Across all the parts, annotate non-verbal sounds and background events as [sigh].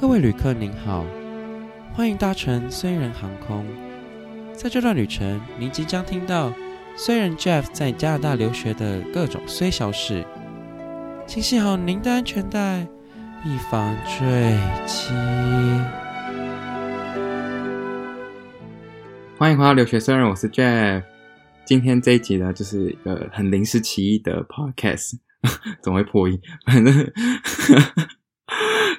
各位旅客您好，欢迎搭乘虽然航空。在这段旅程，您即将听到虽然 Jeff 在加拿大留学的各种虽小事，请系好您的安全带，以防坠机。欢迎回到留学虽人，我是 Jeff。今天这一集呢，就是一个很临时起意的 podcast，[laughs] 总会破音，反正。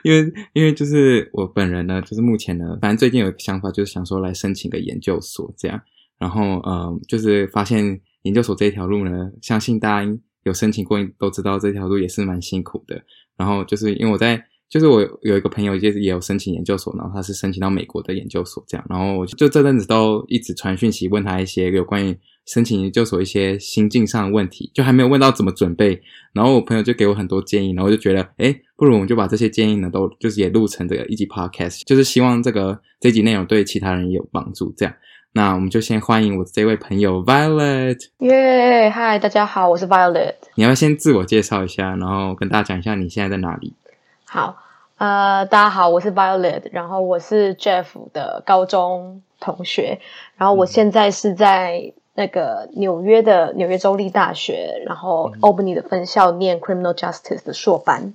因为因为就是我本人呢，就是目前呢，反正最近有一个想法，就是想说来申请个研究所这样。然后嗯，就是发现研究所这条路呢，相信大家有申请过都知道这条路也是蛮辛苦的。然后就是因为我在，就是我有一个朋友就是也有申请研究所，然后他是申请到美国的研究所这样。然后我就这阵子都一直传讯息问他一些有关于。申请研究所一些心境上的问题，就还没有问到怎么准备，然后我朋友就给我很多建议，然后我就觉得，哎，不如我们就把这些建议呢，都就是也录成这个一集 podcast，就是希望这个这集内容对其他人也有帮助。这样，那我们就先欢迎我这位朋友 Violet。耶，嗨，大家好，我是 Violet。你要先自我介绍一下，然后跟大家讲一下你现在在哪里？好，呃，大家好，我是 Violet，然后我是 Jeff 的高中同学，然后我现在是在。那个纽约的纽约州立大学，然后 Albany 的分校念 Criminal Justice 的硕班，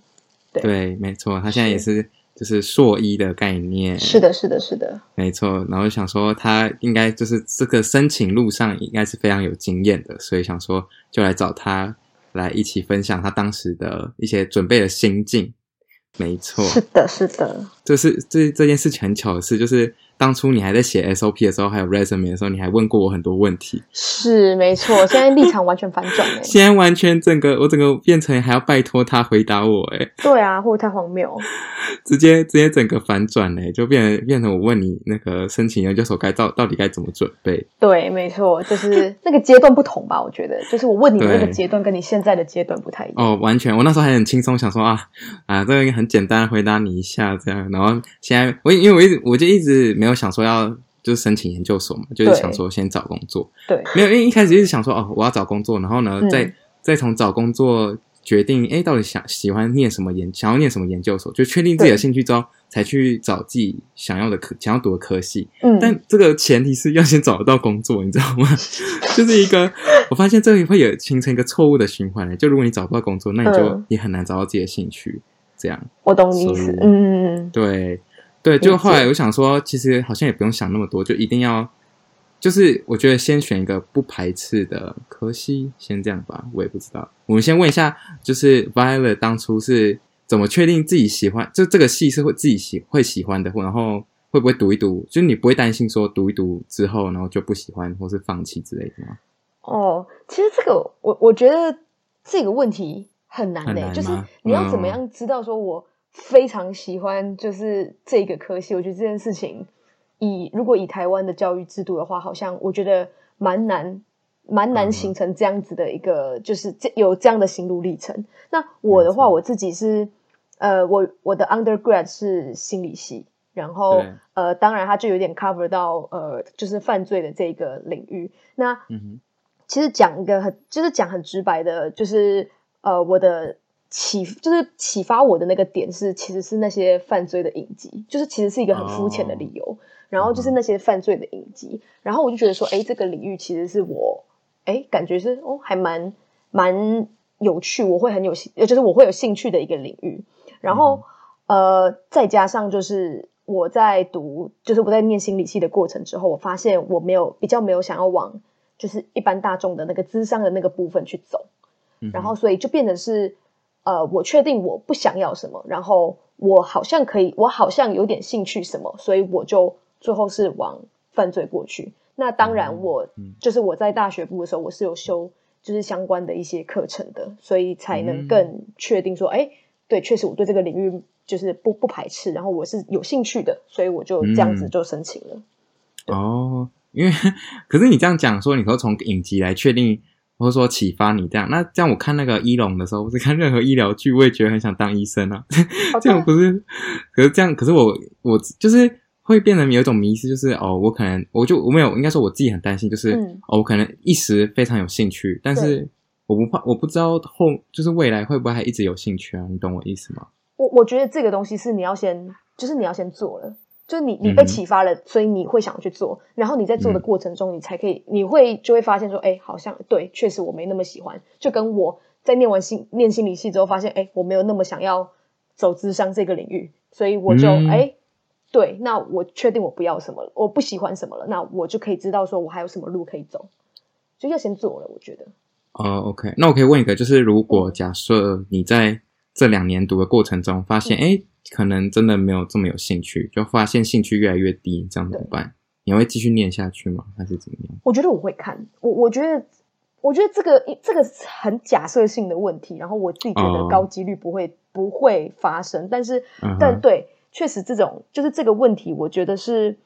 对，对，没错，他现在也是，是就是硕一的概念，是的，是的，是的，没错。然后想说他应该就是这个申请路上应该是非常有经验的，所以想说就来找他来一起分享他当时的一些准备的心境。没错，是的，是的，这是这这件事情很巧的事，就是。当初你还在写 SOP 的时候，还有 resume 的时候，你还问过我很多问题。是没错，现在立场完全反转了。[laughs] 现在完全整个我整个变成还要拜托他回答我哎。对啊，会不会太荒谬？直接直接整个反转嘞，就变成变成我问你那个申请研究所该到到底该怎么准备？对，没错，就是那个阶段不同吧？我觉得，就是我问你的那个阶段跟你现在的阶段不太一样。哦，完全，我那时候还很轻松，想说啊啊，这个很简单，回答你一下这样。然后现在我因为我一直我就一直没有想说要就是申请研究所嘛，就是想说先找工作。对，没有，因为一开始一直想说哦，我要找工作，然后呢，嗯、再再从找工作。决定哎，到底想喜欢念什么研，想要念什么研究所，就确定自己的兴趣之后，才去找自己想要的科，想要读的科系。嗯，但这个前提是要先找得到工作，你知道吗？[laughs] 就是一个，我发现这里会有形成一个错误的循环。就如果你找不到工作，那你就也很难找到自己的兴趣。这样，我懂你意思。嗯，对对，就后来我想说，其实好像也不用想那么多，就一定要。就是我觉得先选一个不排斥的科系，先这样吧。我也不知道，我们先问一下，就是 Violet 当初是怎么确定自己喜欢，就这个系是会自己喜会喜欢的，然后会不会读一读？就是你不会担心说读一读之后，然后就不喜欢或是放弃之类的吗？哦，其实这个我我觉得这个问题很难的，就是你要怎么样知道说我非常喜欢就是这个科系？嗯、我觉得这件事情。以如果以台湾的教育制度的话，好像我觉得蛮难，蛮难形成这样子的一个，就是这有这样的心路历程。那我的话，我自己是，呃，我我的 undergrad 是心理系，然后呃，当然它就有点 cover 到呃，就是犯罪的这个领域。那、嗯、其实讲一个很，就是讲很直白的，就是呃，我的启就是启发我的那个点是，其实是那些犯罪的影集，就是其实是一个很肤浅的理由。哦然后就是那些犯罪的影集，然后我就觉得说，哎，这个领域其实是我，哎，感觉是哦，还蛮蛮有趣，我会很有兴，就是我会有兴趣的一个领域。然后，呃，再加上就是我在读，就是我在念心理系的过程之后，我发现我没有比较没有想要往就是一般大众的那个智商的那个部分去走，然后所以就变得是，呃，我确定我不想要什么，然后我好像可以，我好像有点兴趣什么，所以我就。最后是往犯罪过去。那当然，我就是我在大学部的时候，我是有修就是相关的一些课程的，所以才能更确定说，哎，对，确实我对这个领域就是不不排斥，然后我是有兴趣的，所以我就这样子就申请了。哦，因为 [laughs] 可是你这样讲说，你可以从影集来确定，或者说启发你这样，那这样我看那个医龙的时候，我是看任何医疗剧，我也觉得很想当医生啊。[laughs] 这样不是？可是这样，可是我我就是。会变得有一种迷失，就是哦，我可能我就我没有，应该说我自己很担心，就是、嗯、哦，我可能一时非常有兴趣，但是我不怕，我不知道后就是未来会不会还一直有兴趣啊？你懂我意思吗？我我觉得这个东西是你要先就是你要先做了，就是你你被启发了，嗯、所以你会想要去做，然后你在做的过程中，你才可以，你会就会发现说，哎，好像对，确实我没那么喜欢，就跟我在念完心念心理系之后，发现，哎，我没有那么想要走智商这个领域，所以我就哎。嗯对，那我确定我不要什么了，我不喜欢什么了，那我就可以知道说我还有什么路可以走，就要先做了。我觉得。哦、uh，OK，那我可以问一个，就是如果假设你在这两年读的过程中发现，哎、嗯，可能真的没有这么有兴趣，就发现兴趣越来越低，这样怎么办？你会继续念下去吗？还是怎么样？我觉得我会看，我我觉得，我觉得这个这个很假设性的问题，然后我自己觉得高几率不会、uh, 不会发生，但是、uh. 但对。确实，这种就是这个问题，我觉得是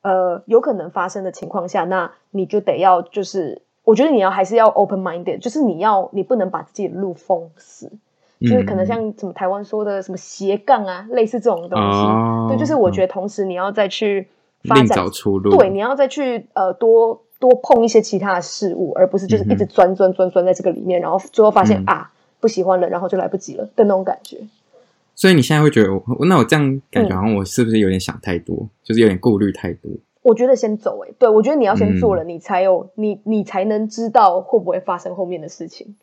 呃有可能发生的情况下，那你就得要就是，我觉得你要还是要 open minded，就是你要你不能把自己的路封死，嗯、就是可能像什么台湾说的什么斜杠啊，类似这种东西，哦、对，就是我觉得同时你要再去发展找出路，对，你要再去呃多多碰一些其他的事物，而不是就是一直钻钻钻钻在这个里面，然后最后发现、嗯、啊不喜欢了，然后就来不及了的那种感觉。所以你现在会觉得我，那我这样感觉好像我是不是有点想太多，嗯、就是有点顾虑太多？我觉得先走诶、欸，对，我觉得你要先做了，嗯、你才有你你才能知道会不会发生后面的事情。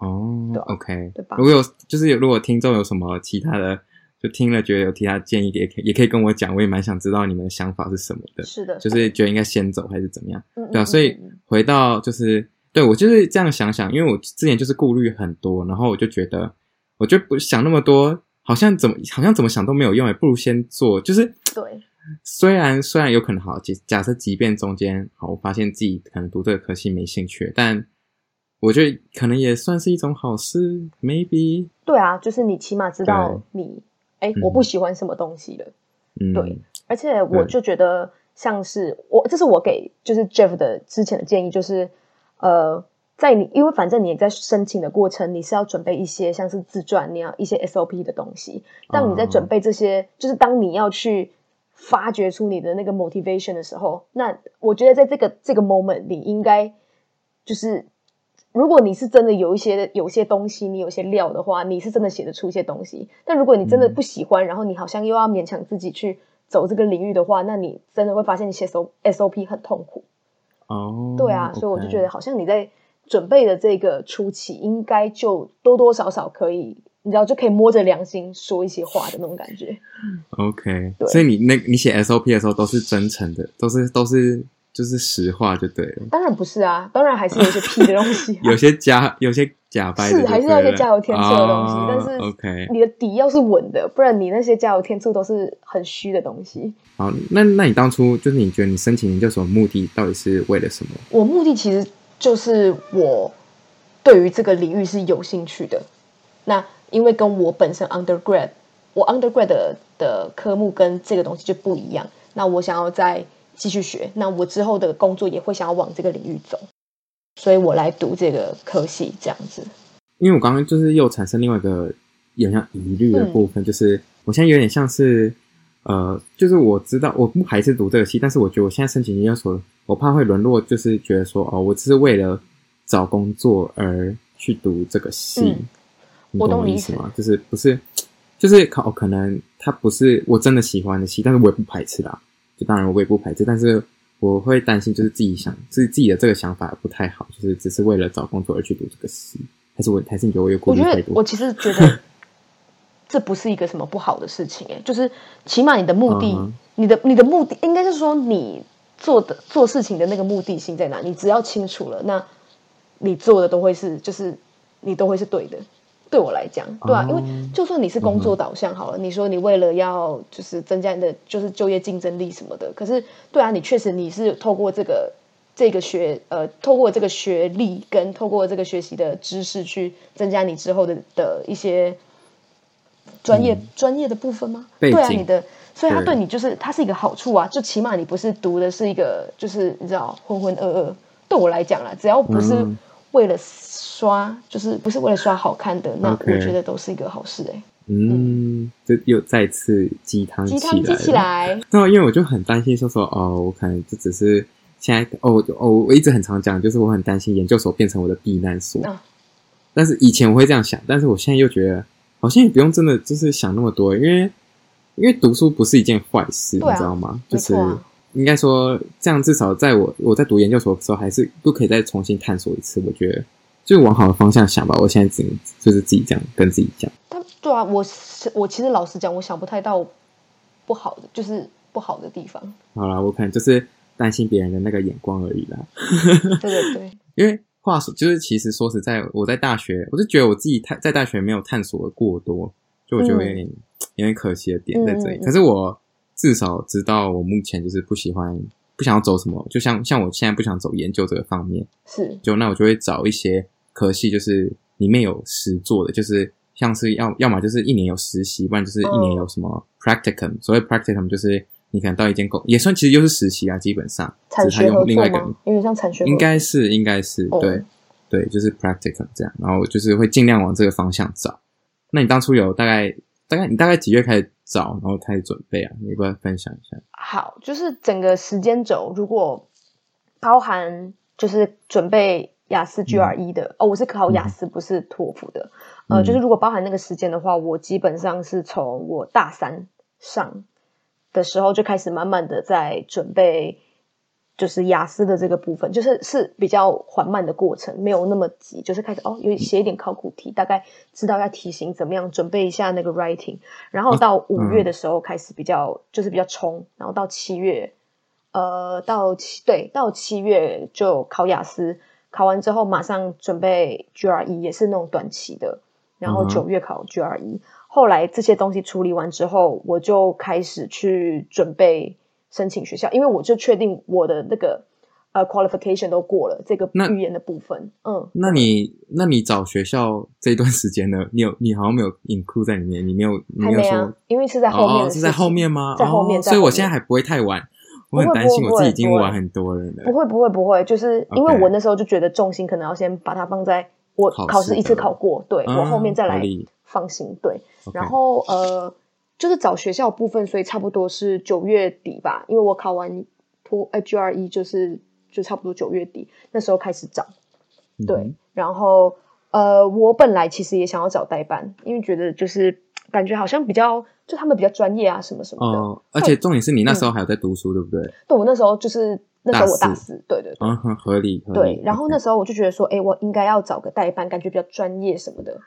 哦，对，OK，对吧？如果有就是有如果听众有什么其他的，就听了觉得有其他建议，也可以也可以跟我讲，我也蛮想知道你们的想法是什么的。是的，就是觉得应该先走还是怎么样？嗯、对啊，所以回到就是对我就是这样想想，因为我之前就是顾虑很多，然后我就觉得，我就不想那么多。好像怎么好像怎么想都没有用，也不如先做。就是对，虽然虽然有可能好，假假设即便中间好，我发现自己可能读这个科系没兴趣，但我觉得可能也算是一种好事。Maybe 对啊，就是你起码知道你哎，我不喜欢什么东西了。嗯，对，而且我就觉得像是我，这是我给就是 Jeff 的之前的建议，就是呃。在你，因为反正你在申请的过程，你是要准备一些像是自传，你要一些 SOP 的东西。当你在准备这些，uh. 就是当你要去发掘出你的那个 motivation 的时候，那我觉得在这个这个 moment，你应该就是，如果你是真的有一些有些东西，你有些料的话，你是真的写得出一些东西。但如果你真的不喜欢，uh. 然后你好像又要勉强自己去走这个领域的话，那你真的会发现你写 S O S O P 很痛苦。哦、uh 对啊所以我就觉得好像你在。准备的这个初期，应该就多多少少可以，你知道，就可以摸着良心说一些话的那种感觉。OK，所以你那，你写 SOP 的时候都是真诚的，都是都是就是实话就对了。当然不是啊，当然还是有些屁的东西，啊，[laughs] 有些假，有些假掰的，是还是要一些加油添醋的东西。Oh, 但是 OK，你的底要是稳的，不然你那些加油添醋都是很虚的东西。好，那那你当初就是你觉得你申请研究所的目的到底是为了什么？我目的其实。就是我对于这个领域是有兴趣的。那因为跟我本身 undergrad，我 undergrad 的，的科目跟这个东西就不一样。那我想要再继续学，那我之后的工作也会想要往这个领域走，所以我来读这个科系这样子。因为我刚刚就是又产生另外一个有点像疑虑的部分，嗯，就是我现在有点像是呃，就是我知道我不排斥读这个系，但是我觉得我现在申请研究所。我怕会沦落，就是觉得说，哦，我只是为了找工作而去读这个系，嗯、你懂我意思吗？就是不是，就是考可能他不是我真的喜欢的系，但是我也不排斥啦。就当然我也不排斥，但是我会担心，就是自己想，自自己的这个想法不太好，就是只是为了找工作而去读这个系，还是我还是你觉得我有顾虑太多？我觉得我其实觉得 [laughs] 这不是一个什么不好的事情，诶，就是起码你的目的，嗯、你的你的目的应该是说你。做的做事情的那个目的性在哪？你只要清楚了，那你做的都会是，就是你都会是对的。对我来讲，对啊，因为就算你是工作导向好了，你说你为了要就是增加你的就是就业竞争力什么的，可是对啊，你确实你是透过这个这个学呃，透过这个学历跟透过这个学习的知识去增加你之后的的一些专业专业的部分吗？对啊，你的。所以他对你就是，它是一个好处啊，就起码你不是读的是一个，就是你知道浑浑噩噩。对我来讲啦，只要不是为了刷，嗯、就是不是为了刷好看的，那我觉得都是一个好事哎、欸。嗯，就又再次鸡汤鸡汤鸡起来。那因为我就很担心说说哦，我可能就只是现在哦哦，我一直很常讲，就是我很担心研究所变成我的避难所、嗯。但是以前我会这样想，但是我现在又觉得好像也不用真的就是想那么多，因为。因为读书不是一件坏事，啊、你知道吗？就是应该说这样，至少在我我在读研究所的时候，还是都可以再重新探索一次。我觉得就往好的方向想吧。我现在只能就是自己这样跟自己讲。他对啊，我我其实老实讲，我想不太到不好的，就是不好的地方。好啦，我可能就是担心别人的那个眼光而已啦。对对对，[laughs] 因为话说，就是其实说实在，我在大学，我就觉得我自己探在大学没有探索的过多，就我觉得有点、嗯、有点可惜的点在这里。嗯、可是我至少知道，我目前就是不喜欢，不想要走什么，就像像我现在不想走研究这个方面，是就那我就会找一些科系，就是里面有实做的，就是像是要要么就是一年有实习，不然就是一年有什么 practicum、哦。所谓 practicum 就是。你可能到一间公也算，其实就是实习啊，基本上。产学合作吗？有点像产学。应该是，应该是，对、哦，对，就是 practicum 这样，然后就是会尽量往这个方向找。那你当初有大概大概你大概几月开始找，然后开始准备啊？你要不要分享一下？好，就是整个时间轴，如果包含就是准备雅思 GRE 的、嗯、哦，我是考雅思，不是托福的。嗯、呃，就是如果包含那个时间的话，我基本上是从我大三上。的时候就开始慢慢的在准备，就是雅思的这个部分，就是是比较缓慢的过程，没有那么急，就是开始哦，有写一点考古题，大概知道要题型怎么样，准备一下那个 writing，然后到五月的时候开始比较、嗯、就是比较冲，然后到七月，呃，到七对，到七月就考雅思，考完之后马上准备 GRE，也是那种短期的，然后九月考 GRE。嗯后来这些东西处理完之后，我就开始去准备申请学校，因为我就确定我的那个呃 qualification 都过了这个语言的部分。嗯，那你那你找学校这一段时间呢？[laughs] 你有你好像没有 include 在里面，你没有你没有说，啊、因为是在后面、哦，是在后面吗？在后面，哦、所以我现在还不会太晚。我很担心我自己已经晚很多人了。不会不会不会，就是因为我那时候就觉得重心可能要先把它放在我考试一次考过，对、嗯、我后面再来。放心，对.然后呃，就是找学校部分，所以差不多是九月底吧，因为我考完托呃 GRE 就是就差不多九月底那时候开始找，对，嗯、然后呃，我本来其实也想要找代办，因为觉得就是感觉好像比较就他们比较专业啊，什么什么的，哦，而且重点是你那时候还有在读书，嗯、对不对？对，我那时候就是那时候我大四，对对对，嗯很，合理，合理，对，然后那时候我就觉得说，哎，我应该要找个代办，感觉比较专业什么的。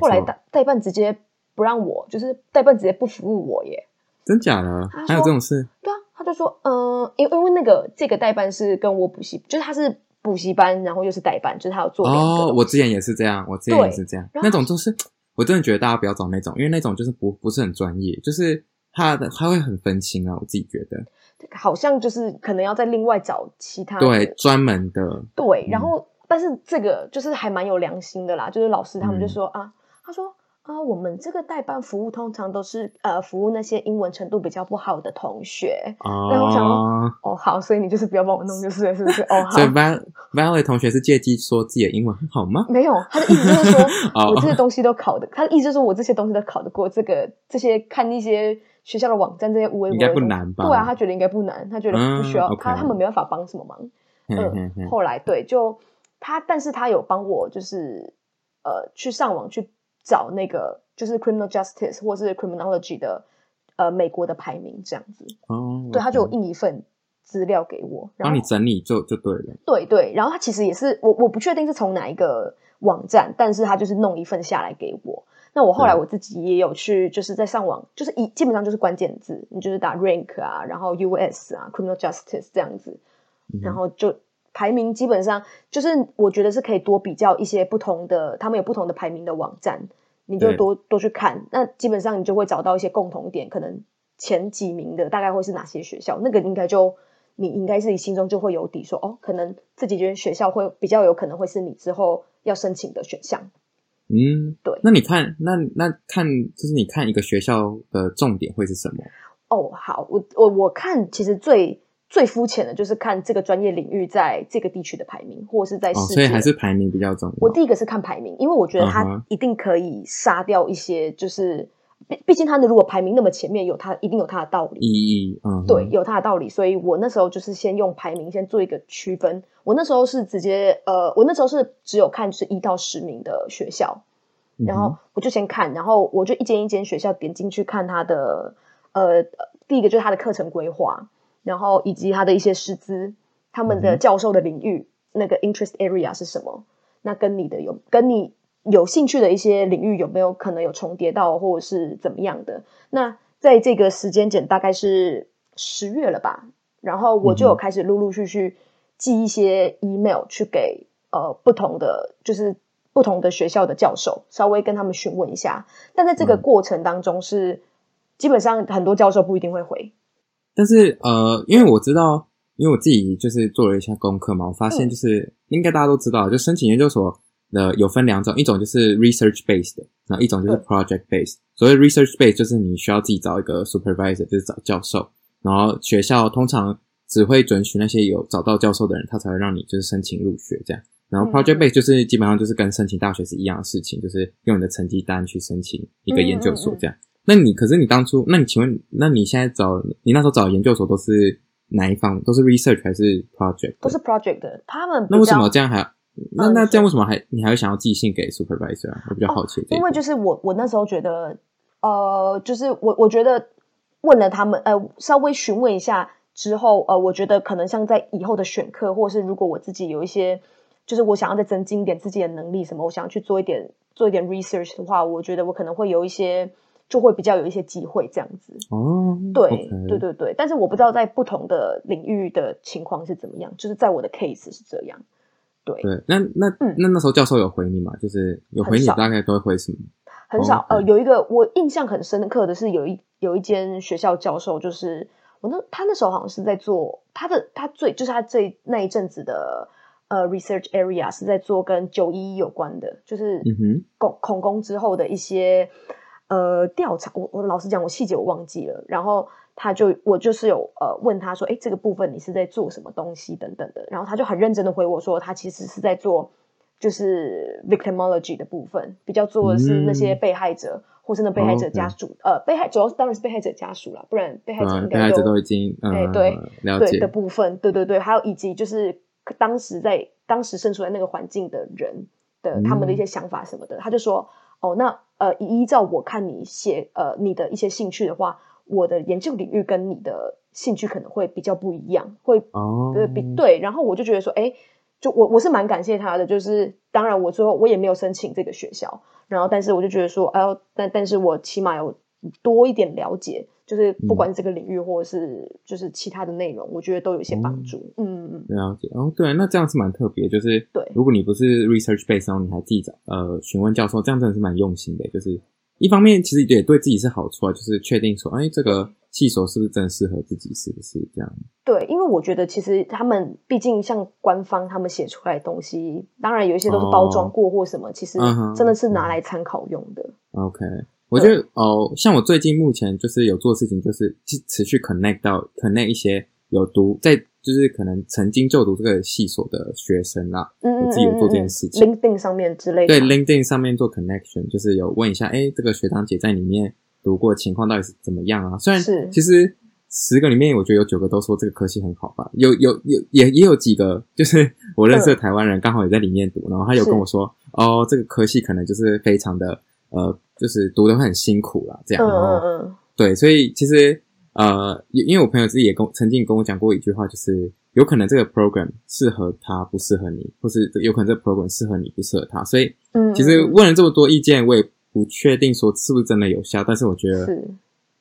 后来代代办直接不让我，就是代办直接不服务我耶，真假的？还有这种事？对啊，他就说，嗯、呃，因为因为那个这个代办是跟我补习，就是他是补习班，然后又是代办，就是他有做两个。哦，我之前也是这样，我之前也是这样，那种就是我真的觉得大家不要找那种，因为那种就是不不是很专业，就是他的他会很分心啊，我自己觉得，好像就是可能要再另外找其他对专门的对，然后。嗯但是这个就是还蛮有良心的啦，就是老师他们就说、嗯、啊，他说啊，我们这个代办服务通常都是呃服务那些英文程度比较不好的同学。哦，然后我想说哦好，所以你就是不要帮我弄就是了，是不是？哦 [laughs] 好。所以 Val Valerie 同学是借机说自己的英文很好吗？没有，他的意思就是说 [laughs] 我这些东西都考的，他的意思就是说我这些东西都考得过这个这些看一些学校的网站这些无为应该不难吧？对啊，他觉得应该不难，他觉得不需要、嗯 okay. 他他们没办法帮什么忙。[laughs] 嗯，后来对就。他，但是他有帮我，就是呃，去上网去找那个，就是 criminal justice 或是 criminology 的呃美国的排名这样子。哦，对，他就印一份资料给我，然后你整理就就对了。对对，然后他其实也是我我不确定是从哪一个网站，但是他就是弄一份下来给我。那我后来我自己也有去，就是在上网，就是一基本上就是关键字，你就是打 rank 啊，然后 US 啊，criminal justice 这样子，然后就。排名基本上就是，我觉得是可以多比较一些不同的，他们有不同的排名的网站，你就多多去看。那基本上你就会找到一些共同点，可能前几名的大概会是哪些学校，那个应该就你应该是你心中就会有底说，说哦，可能这几间学校会比较有可能会是你之后要申请的选项。嗯，对。那你看，那那看就是你看一个学校的重点会是什么？哦，好，我我我看其实最。最肤浅的就是看这个专业领域在这个地区的排名，或者是在世界，哦，所以还是排名比较重要。我第一个是看排名，因为我觉得它一定可以杀掉一些，就是毕毕竟它的如果排名那么前面，有它一定有它的道理。意义，嗯，对，有它的道理。所以我那时候就是先用排名先做一个区分。我那时候是直接，呃，我那时候是只有看是一到十名的学校，然后我就先看，然后我就一间一间学校点进去看它的。呃，第一个就是它的课程规划，然后以及他的一些师资，他们的教授的领域、嗯、那个 interest area 是什么？那跟你的有跟你有兴趣的一些领域有没有可能有重叠到，或者是怎么样的？那在这个时间点大概是十月了吧，然后我就有开始陆陆续续寄一些 email 去给呃不同的就是。不同的学校的教授，稍微跟他们询问一下，但在这个过程当中是，基本上很多教授不一定会回。但是呃，因为我知道，因为我自己就是做了一下功课嘛，我发现就是、嗯、应该大家都知道，就申请研究所的有分两种，一种就是 research based，然后一种就是 project based。嗯、所谓 research based 就是你需要自己找一个 supervisor，就是找教授，然后学校通常只会准许那些有找到教授的人，他才会让你就是申请入学这样。然后 project base 就是基本上就是跟申请大学是一样的事情，就是用你的成绩单去申请一个研究所这样。那你可是你当初，那你请问，那你现在找你那时候找研究所都是哪一方？都是 research 还是 project？都是 project 的。他们那为什么这样还？那那这样为什么还你还会想要寄信给 supervisor 啊？我比较好奇。因为就是我我那时候觉得，呃，就是我我觉得问了他们，呃，稍微询问一下之后，呃，我觉得可能像在以后的选课，或者是如果我自己有一些。就是我想要再增进一点自己的能力，什么？我想要去做一点做一点 research 的话，我觉得我可能会有一些，就会比较有一些机会这样子。哦，对.对对对。但是我不知道在不同的领域的情况是怎么样。就是在我的 case 是这样。对对，那那、嗯、那那时候教授有回你吗？就是有回你，大概都会回什么？很少。Oh. 呃，有一个我印象很深刻的是，有一有一间学校教授，就是我那他那时候好像是在做他的他最就是他最那一阵子的。呃，research area 是在做跟九一一有关的，就是恐恐攻之后的一些呃调查。我我老实讲，我细节我忘记了。然后他就我就是有呃问他说，哎，这个部分你是在做什么东西等等的。然后他就很认真的回我说，他其实是在做就是 victimology 的部分，比较做的是那些被害者、嗯、或是那被害者家属。哦 okay、呃，被害主要是当然是被害者家属啦，不然被害者应该都、嗯、被害者都已经哎、嗯、对了解对的部分，对对对，还有以及就是。当时在当时生出来那个环境的人的他们的一些想法什么的，嗯、他就说：“哦，那呃，依照我看你写呃你的一些兴趣的话，我的研究领域跟你的兴趣可能会比较不一样，会哦比对。然后我就觉得说，哎，就我我是蛮感谢他的，就是当然我最后我也没有申请这个学校，然后但是我就觉得说，哎呦，但但是我起码有多一点了解。”就是不管这个领域或者是就是其他的内容，嗯、我觉得都有一些帮助。嗯嗯，了解。哦，对，那这样是蛮特别。就是对，如果你不是 research base，然后你还自己找呃询问教授，这样真的是蛮用心的。就是一方面其实也对自己是好处啊，就是确定说，哎，这个系所是不是真适合自己，是不是这样？对，因为我觉得其实他们毕竟像官方他们写出来的东西，当然有一些都是包装过或什么，哦、其实真的是拿来参考用的。嗯、OK。我觉得哦，像我最近目前就是有做事情，就是持续 connect 到 connect 一些有读在，就是可能曾经就读这个系所的学生啦。嗯，我自己有做这件事情。LinkedIn 上面之类的。对，LinkedIn 上面做 connection，就是有问一下，哎，这个学长姐在里面读过情况到底是怎么样啊？虽然是其实十个里面，我觉得有九个都说这个科系很好吧。有有有也也有几个，就是我认识的台湾人刚好也在里面读，然后他有跟我说，哦，这个科系可能就是非常的呃。就是读的会很辛苦啦，这样。嗯嗯嗯。对，所以其实呃，因为我朋友自己也跟曾经跟我讲过一句话，就是有可能这个 program 适合他，不适合你，或是有可能这个 program 适合你，不适合他。所以，嗯，其实问了这么多意见，我也不确定说是不是真的有效，但是我觉得，是，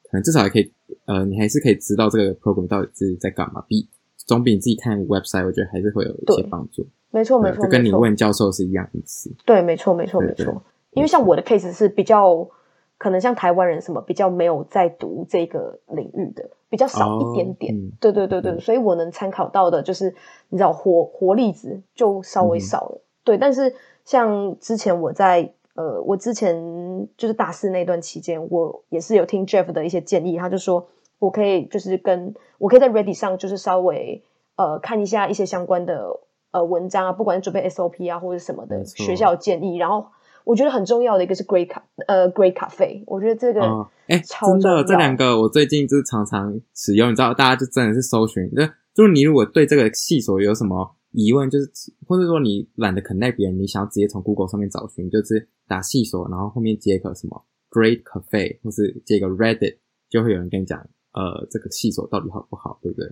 可能至少还可以，呃，你还是可以知道这个 program 到底是在干嘛，比总比你自己看 website，我觉得还是会有一些帮助。没错，没错，就跟你问教授是一样意思。对，没错，没错，没错。因为像我的 case 是比较可能像台湾人什么比较没有在读这个领域的比较少一点点，oh, 嗯、对对对对，所以我能参考到的就是你知道活活例子就稍微少了，嗯、对。但是像之前我在呃，我之前就是大四那段期间，我也是有听 Jeff 的一些建议，他就说我可以就是跟我可以在 Reddit 上就是稍微呃看一下一些相关的呃文章啊，不管是准备 SOP 啊或者什么的学校建议，然后。我觉得很重要的一个是 Great 咖，呃，Great Cafe，我觉得这个哎，真的这两个我最近就是常常使用，你知道，大家就真的是搜寻，就就是你如果对这个系所有什么疑问，就是或者说你懒得 connect 别人，你想要直接从 Google 上面找寻，就是打系所，然后后面接个什么 Great Cafe，或是接个 Reddit，就会有人跟你讲，呃，这个系所到底好不好，对不对？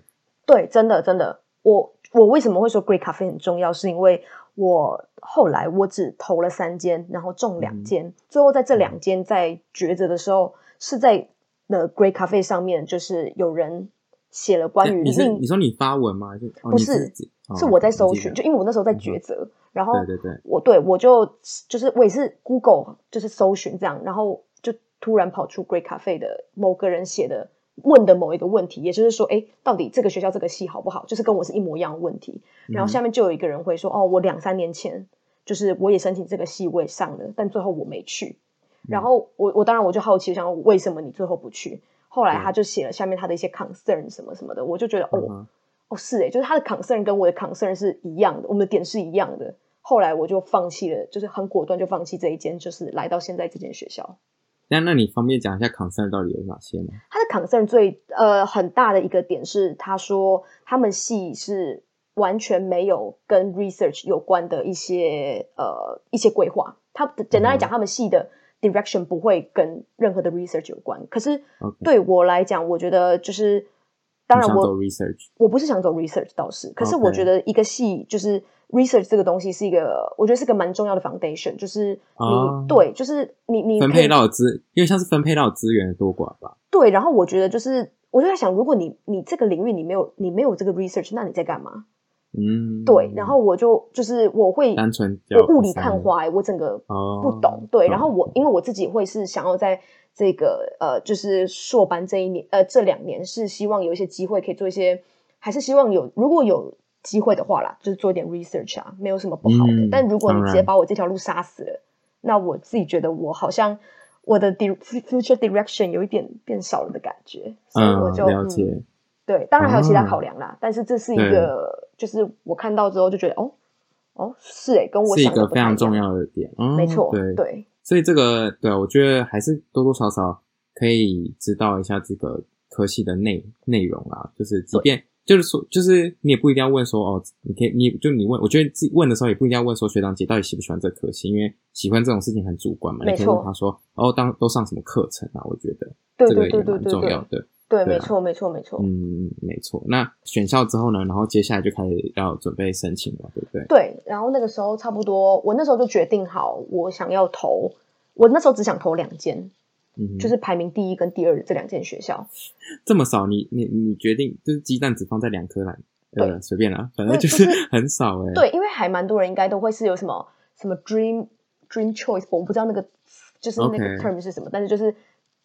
对，真的真的，我我为什么会说 Great Cafe 很重要，是因为我后来我只投了三间，然后中两间，嗯、最后在这两间在抉择的时候，是在 The Great Cafe 上面，就是有人写了关于你是你说你发文吗？就不是，哦、是我在搜寻，就因为我那时候在抉择，嗯、然后对对对，我对我就就是我也是 Google 就是搜寻这样，然后就突然跑出 Great Cafe 的某个人写的。问的某一个问题，也就是说，哎，到底这个学校这个系好不好？就是跟我是一模一样的问题。然后下面就有一个人会说，哦，我两三年前就是我也申请这个系，我也上了，但最后我没去。然后我我当然我就好奇，想为什么你最后不去？后来他就写了下面他的一些 concern 什么什么的，我就觉得，哦哦是哎，就是他的 concern 跟我的 concern 是一样的，我们的点是一样的。后来我就放弃了，就是很果断就放弃这一间，就是来到现在这间学校。那那你方便讲一下 concern 到底有哪些吗？他的 concern 最呃很大的一个点是，他说他们系是完全没有跟 research 有关的一些呃一些规划。他简单来讲，他们系的 direction 不会跟任何的 research 有关。可是对我来讲，我觉得就是当然我我不是想走 research 倒是，可是我觉得一个系就是。Research 这个东西是一个，我觉得是个蛮重要的 foundation，就是你、哦、对，就是你你分配到的资，因为像是分配到资源的多寡吧。对，然后我觉得就是，我就在想，如果你你这个领域你没有你没有这个 research，那你在干嘛？嗯，对。然后我就就是我会单纯我雾里看花、欸，我整个不懂。哦、对，然后我因为我自己会是想要在这个呃，就是硕班这一年呃这两年是希望有一些机会可以做一些，还是希望有如果有。机会的话啦，就是做一点 research 啊，没有什么不好的。嗯、但如果你直接把我这条路杀死了，那我自己觉得我好像我的 future direction 有一点变少了的感觉，所以我就、嗯、了解、嗯。对，当然还有其他考量啦，啊、但是这是一个，就是我看到之后就觉得，哦哦，是诶，跟我想的非常重要的点，嗯、没错，对对。所以这个，对我觉得还是多多少少可以知道一下这个科系的内内容啊，就是即便。就是说，就是你也不一定要问说哦，你可以，你就你问，我觉得自己问的时候也不一定要问说学长姐到底喜不喜欢这科系，因为喜欢这种事情很主观嘛。你可以问他说哦，当都上什么课程啊？我觉得这个也蛮重要的。对，没错，没错，没错。嗯，没错。那选校之后呢？然后接下来就开始要准备申请了，对不对？对。然后那个时候差不多，我那时候就决定好，我想要投，我那时候只想投两间。就是排名第一跟第二的这两间学校，[laughs] 这么少，你你你决定就是鸡蛋只放在两颗篮，呃，随便啦，反正就是 [laughs] 很少哎。对，因为还蛮多人应该都会是有什么什么 dream dream choice，我不知道那个就是那个 term 是什么，但是就是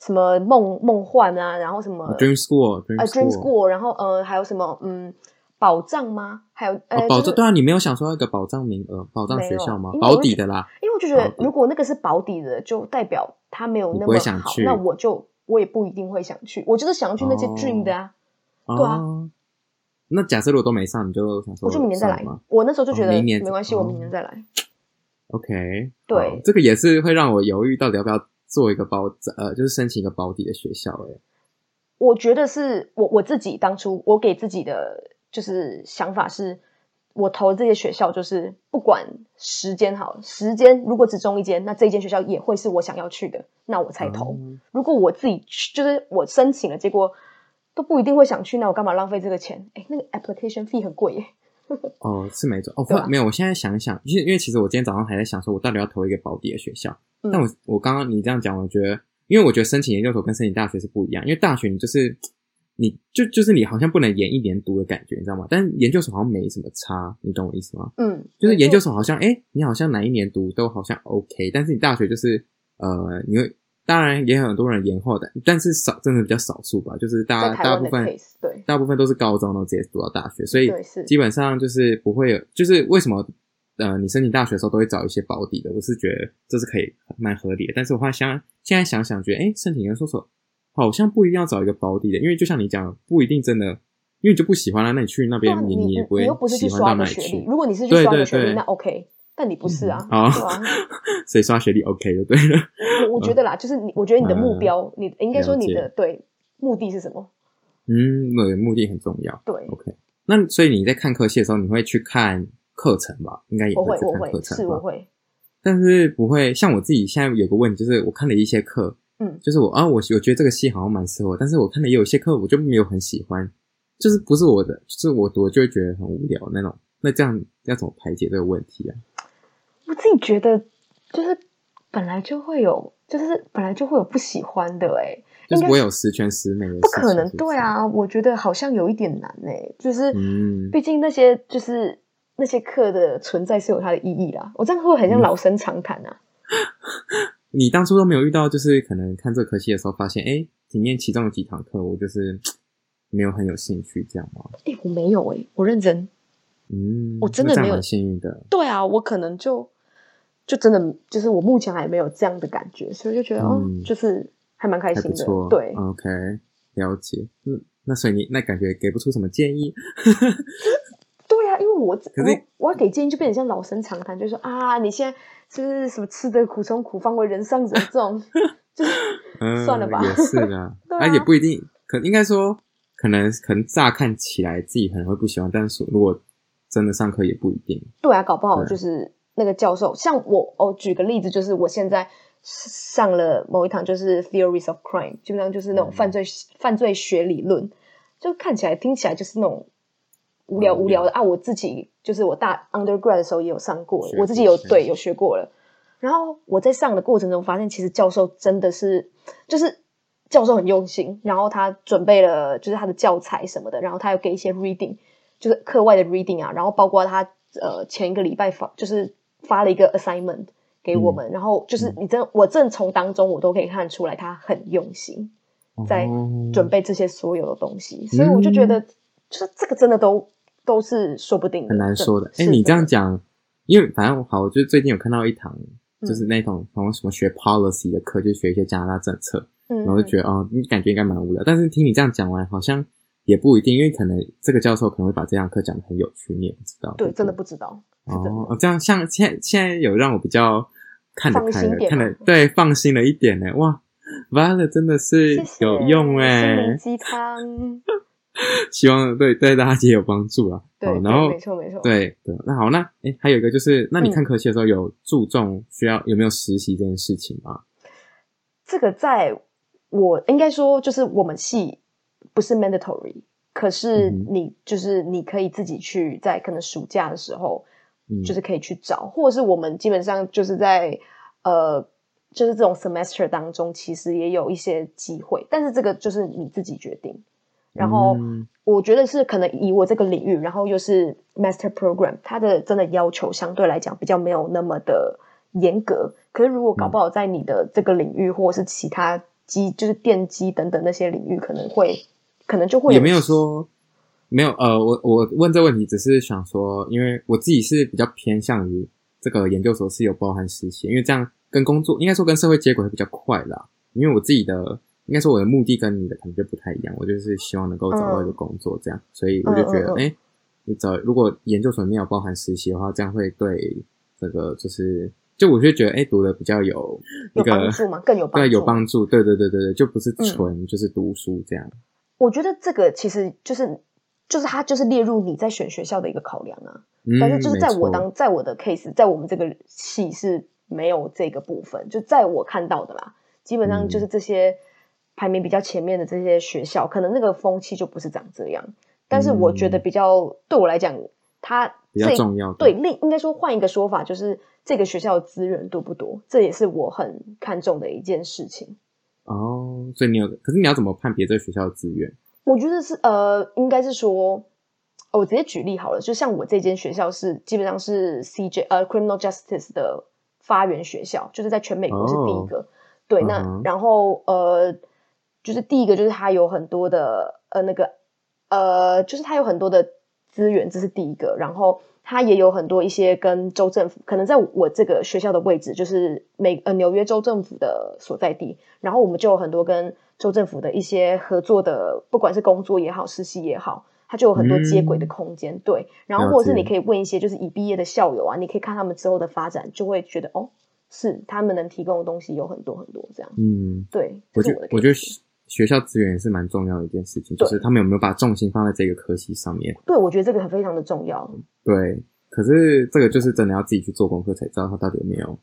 什么梦梦幻啊，然后什么 dream school 啊 dream school，然后呃还有什么嗯保障吗？还有呃保障对啊，你没有想说一个保障名额保障学校吗？保底的啦，因为我就觉得如果那个是保底的，就代表。他没有那么好，那我就我也不一定会想去。我就是想要去那些 dream 的啊，哦、对啊。那假设如果都没上，你就想说，我就明年再来。我那时候就觉得，明年没关系，我明年再来。哦、OK，对，这个也是会让我犹豫到底要不要做一个保，呃，就是申请一个保底的学校。哎，我觉得是我我自己当初我给自己的就是想法是。我投的这些学校，就是不管时间好，时间如果只中一间，那这间学校也会是我想要去的，那我才投。嗯、如果我自己就是我申请了，结果都不一定会想去，那我干嘛浪费这个钱？哎，那个 application fee 很贵耶。哦，是没错。哦，吧没有，我现在想一想，因为因为其实我今天早上还在想，说我到底要投一个保底的学校。嗯、但我我刚刚你这样讲，我觉得，因为我觉得申请研究所跟申请大学是不一样，因为大学你就是。你就就是你好像不能延一年读的感觉，你知道吗？但研究所好像没什么差，你懂我意思吗？嗯，就是研究所好像，哎、欸，你好像哪一年读都好像 OK，但是你大学就是，呃，你会当然也有很多人延后的，但是少真的比较少数吧，就是大大部分对，大部分都是高中都直接读到大学，所以基本上就是不会有，就是为什么呃你申请大学的时候都会找一些保底的，我是觉得这是可以蛮合理的，但是我后来想现在想想觉得，哎、欸，申请研究所。好像不一定要找一个保底的，因为就像你讲，不一定真的，因为你就不喜欢啊，那你去那边，你你也不会喜欢到哪里去。如果你是去刷个学历，那 OK，但你不是啊，啊，[laughs] 所以刷学历 OK 就对了。我我觉得啦，就是你，我觉得你的目标，你应该说你的对目的是什么？嗯，对，目的很重要。对，OK。那所以你在看科系的时候，你会去看课程吧？应该也会去看课程，是我会，但是不会像我自己现在有个问题，就是我看了一些课。嗯，就是我啊，我我觉得这个系好像蛮适合我，但是我看了也有一些课我就没有很喜欢，就是不是我的，就是我我就会觉得很无聊那种。那这样要怎么排解这个问题啊？我自己觉得就是本来就会有，就是本来就会有不喜欢的哎、欸，就是我有十全十美的，不可能对啊？我觉得好像有一点难哎、欸，就是嗯，毕竟那些就是那些课的存在是有它的意义啦。我这样会不会很像老生常谈啊？嗯 [laughs] 你当初都没有遇到，就是可能看这个科系的时候，发现哎，里面其中有几堂课我就是没有很有兴趣，这样吗？哎，我没有哎，我认真，嗯，我真的没有蛮幸运的。对啊，我可能就就真的就是我目前还没有这样的感觉，所以就觉得、嗯、哦，就是还蛮开心的。对，OK，了解。嗯，那所以你那感觉给不出什么建议？[laughs] 对啊，因为我我我要给建议就变成像老生常谈，就是说啊，你现在。是不是什么吃得苦中苦，方为人上人这种，[laughs] 就算了吧。嗯、也是的，而且不一定，可应该说，可能可能乍看起来自己可能会不喜欢，但是如果真的上课也不一定。对啊，搞不好就是那个教授，像我，哦，举个例子，就是我现在上了某一堂，就是 Theories of Crime，基本上就是那种犯罪、嗯、犯罪学理论，就看起来听起来就是那种。无聊无聊的啊！我自己就是我大 undergrad 的时候也有上过，我自己有对有学过了。然后我在上的过程中发现，其实教授真的是就是教授很用心，然后他准备了就是他的教材什么的，然后他有给一些 reading，就是课外的 reading 啊，然后包括他呃前一个礼拜发就是发了一个 assignment 给我们，嗯、然后就是你真我正从当中我都可以看出来他很用心在准备这些所有的东西，所以我就觉得就是这个真的都。都是说不定的，很难说的。哎、欸，你这样讲，因为反正好，我就最近有看到一堂，就是那种什么什么学 policy 的课，就学一些加拿大政策，嗯，然后就觉得哦，你感觉应该蛮无聊。但是听你这样讲完，好像也不一定，因为可能这个教授可能会把这堂课讲的很有趣，你也不知道。对，真的不知道。哦，这样像现在现在有让我比较看得开了，看得对放心了一点呢。哇，Violet 真的是有用哎，心灵鸡 [laughs] 汤。希望对对大家也有帮助啊。对，然后没错没错。对对，那好，那哎还有一个就是，那你看科系的时候有注重需要有没有实习这件事情吗？这个在我应该说，就是我们系不是 mandatory，可是你就是你可以自己去在可能暑假的时候，就是可以去找，或者是我们基本上就是在呃，就是这种 semester 当中，其实也有一些机会，但是这个就是你自己决定。然后我觉得是可能以我这个领域，然后又是 master program，它的真的要求相对来讲比较没有那么的严格。可是如果搞不好在你的这个领域，或者是其他机，就是电机等等那些领域，可能会可能就会有。也没有说没有呃，我我问这个问题只是想说，因为我自己是比较偏向于这个研究所是有包含实习，因为这样跟工作应该说跟社会接轨会比较快啦。因为我自己的。应该说我的目的跟你的可能就不太一样，我就是希望能够找到一个工作，这样，嗯、所以我就觉得，哎、你找如果研究所没有包含实习的话，这样会对这个就是，就我就觉得，哎、欸，读的比较有一个有帮助吗？更有帮助，对，有帮助，对对对对对，就不是纯就是读书这样、嗯。我觉得这个其实就是就是他就是列入你在选学校的一个考量啊，嗯、但是就是在我当在我的 case，在我们这个系是没有这个部分，就在我看到的啦，基本上就是这些。嗯排名比较前面的这些学校，可能那个风气就不是长这样。但是我觉得比较、嗯、对我来讲，它比较重要。对，另应该说换一个说法，就是这个学校的资源多不多，这也是我很看重的一件事情。哦，所以你有，可是你要怎么判别这个学校的资源？我觉得是呃，应该是说，我直接举例好了，就像我这间学校是基本上是 CJ 呃 Criminal Justice 的发源学校，就是在全美国是第一个。哦、对，那、嗯、然后呃。就是第一个，就是它有很多的呃那个呃，就是它有很多的资源，这是第一个。然后它也有很多一些跟州政府，可能在我这个学校的位置，就是美呃纽约州政府的所在地。然后我们就有很多跟州政府的一些合作的，不管是工作也好，实习也好，它就有很多接轨的空间。嗯、对，然后或者是你可以问一些就是已毕业的校友啊，你可以看他们之后的发展，就会觉得哦，是他们能提供的东西有很多很多这样。嗯，对，我的我觉得。学校资源也是蛮重要的一件事情，就是他们有没有把重心放在这个科系上面？对，我觉得这个很非常的重要。对，可是这个就是真的要自己去做功课才知道他到底有没有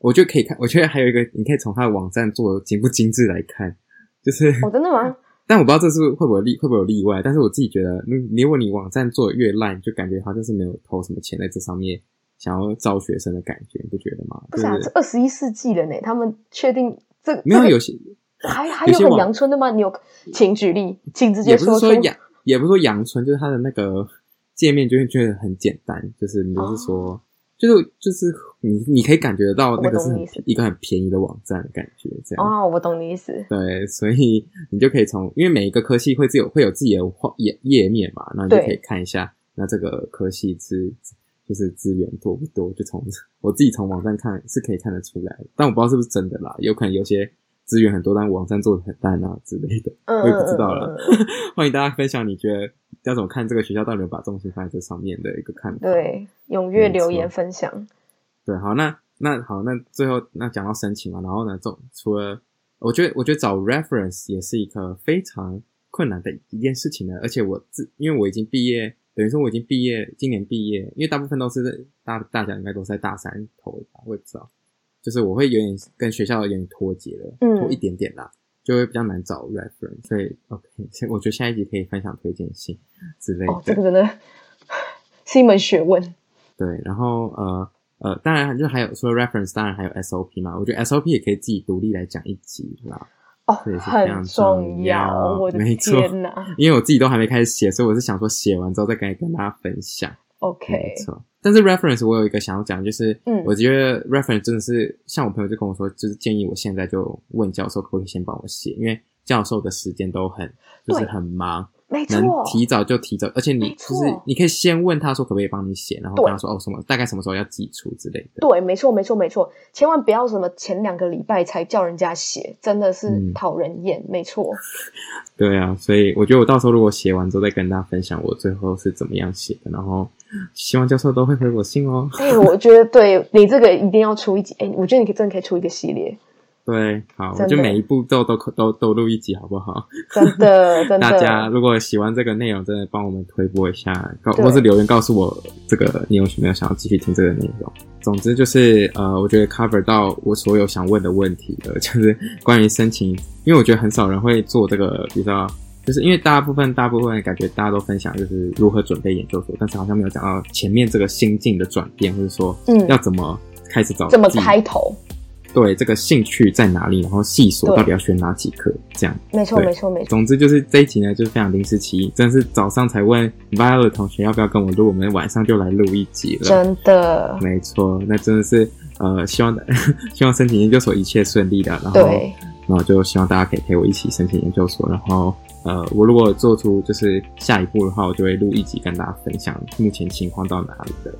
我觉得可以看，我觉得还有一个，你可以从他的网站做精不精致来看，就是哦，真的吗？[laughs] 但我不知道这是会不会例会不会有例外，但是我自己觉得，嗯如果你网站做的越烂，就感觉他就是没有投什么钱在这上面，想要招学生的感觉，你不觉得吗？不是啊，这二十一世纪了呢，他们确定这没有有些还还有很阳春的吗？你有请举例，请直接说。也不是说阳，也不是说阳春，就是它的那个界面就会觉得很简单，就是你就是说。哦就是就是你你可以感觉到那个是一个很便宜的网站的感觉，这样哦，我懂你意思。对，所以你就可以从，因为每一个科系会自有会有自己的页页面嘛，然后你就可以看一下，那这个科系是就是资源多不多，就从 [laughs] 我自己从网站看是可以看得出来，但我不知道是不是真的啦，有可能有些。资源很多，但网站做的很烂啊之类的，嗯、我也不知道了。[laughs] 欢迎大家分享，你觉得要怎么看这个学校到底有把重心放在这上面的一个看法？对，踊跃留言分享。对，好，那那好，那最后那讲到申请嘛，然后呢，这除了我觉得，我觉得找 reference 也是一个非常困难的一件事情呢。而且我自因为我已经毕业，等于说我已经毕业，今年毕业，因为大部分都是大大家应该都是在大三投的吧，我也不知道。就是我会有点跟学校有点脱节了，嗯，脱一点点啦，就会比较难找 reference，所以 OK，我觉得下一集可以分享推荐信之类的。哦，这个真的是一门学问。对，然后呃呃，当然就还有除了 reference，当然还有 SOP 嘛。我觉得 SOP 也可以自己独立来讲一集啦。哦，这也是非常重要。我的天哪，没错，因为我自己都还没开始写，所以我是想说写完之后再跟跟大家分享。OK，没错。但是 reference 我有一个想要讲，就是，嗯，我觉得 reference 真的是，像我朋友就跟我说，就是建议我现在就问教授可不可以先帮我写，因为教授的时间都很，就是很忙。没错，能提早就提早，而且你就是你可以先问他说可不可以帮你写，然后跟他说哦什么大概什么时候要寄出之类的。对，没错，没错，没错，千万不要什么前两个礼拜才叫人家写，真的是讨人厌。嗯、[laughs] 没错。对啊，所以我觉得我到时候如果写完之后再跟大家分享我最后是怎么样写的，然后希望教授都会回我信哦。[laughs] 哎，我觉得对你这个一定要出一集，哎，我觉得你可以真的可以出一个系列。对，好，我就每一步都都都都录一集，好不好？真的，[laughs] 真的。大家如果喜欢这个内容，真的帮我们推播一下，告或是留言告诉我，这个你有没有想要继续听这个内容？总之就是，呃，我觉得 cover 到我所有想问的问题了，[laughs] 就是关于申请，因为我觉得很少人会做这个，比较就是因为大部分大部分感觉大家都分享就是如何准备研究所，但是好像没有讲到前面这个心境的转变，或者说，嗯，要怎么开始找，怎么开头。对，这个兴趣在哪里？然后细所到底要选哪几科？这样没错，没错，没错。总之就是这一集呢，就是非常临时起意，真的是早上才问 Violet 同学要不要跟我录，我们晚上就来录一集了。真的，没错，那真的是呃，希望 [laughs] 希望申请研究所一切顺利的。然后，然后就希望大家可以陪我一起申请研究所。然后，呃，我如果做出就是下一步的话，我就会录一集跟大家分享目前情况到哪里的。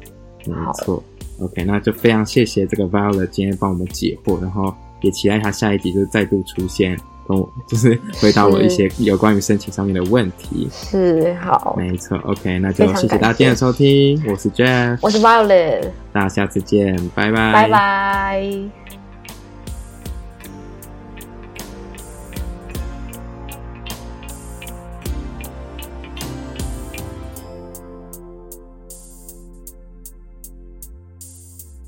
没错。OK，那就非常谢谢这个 Violet 今天帮我们解惑，然后也期待他下一集就是再度出现，跟我就是回答我一些有关于申请上面的问题。是，好，没错。OK，那就谢谢大家今天的收听，我是 Jeff，我是 Violet，大家下次见，拜拜，拜拜。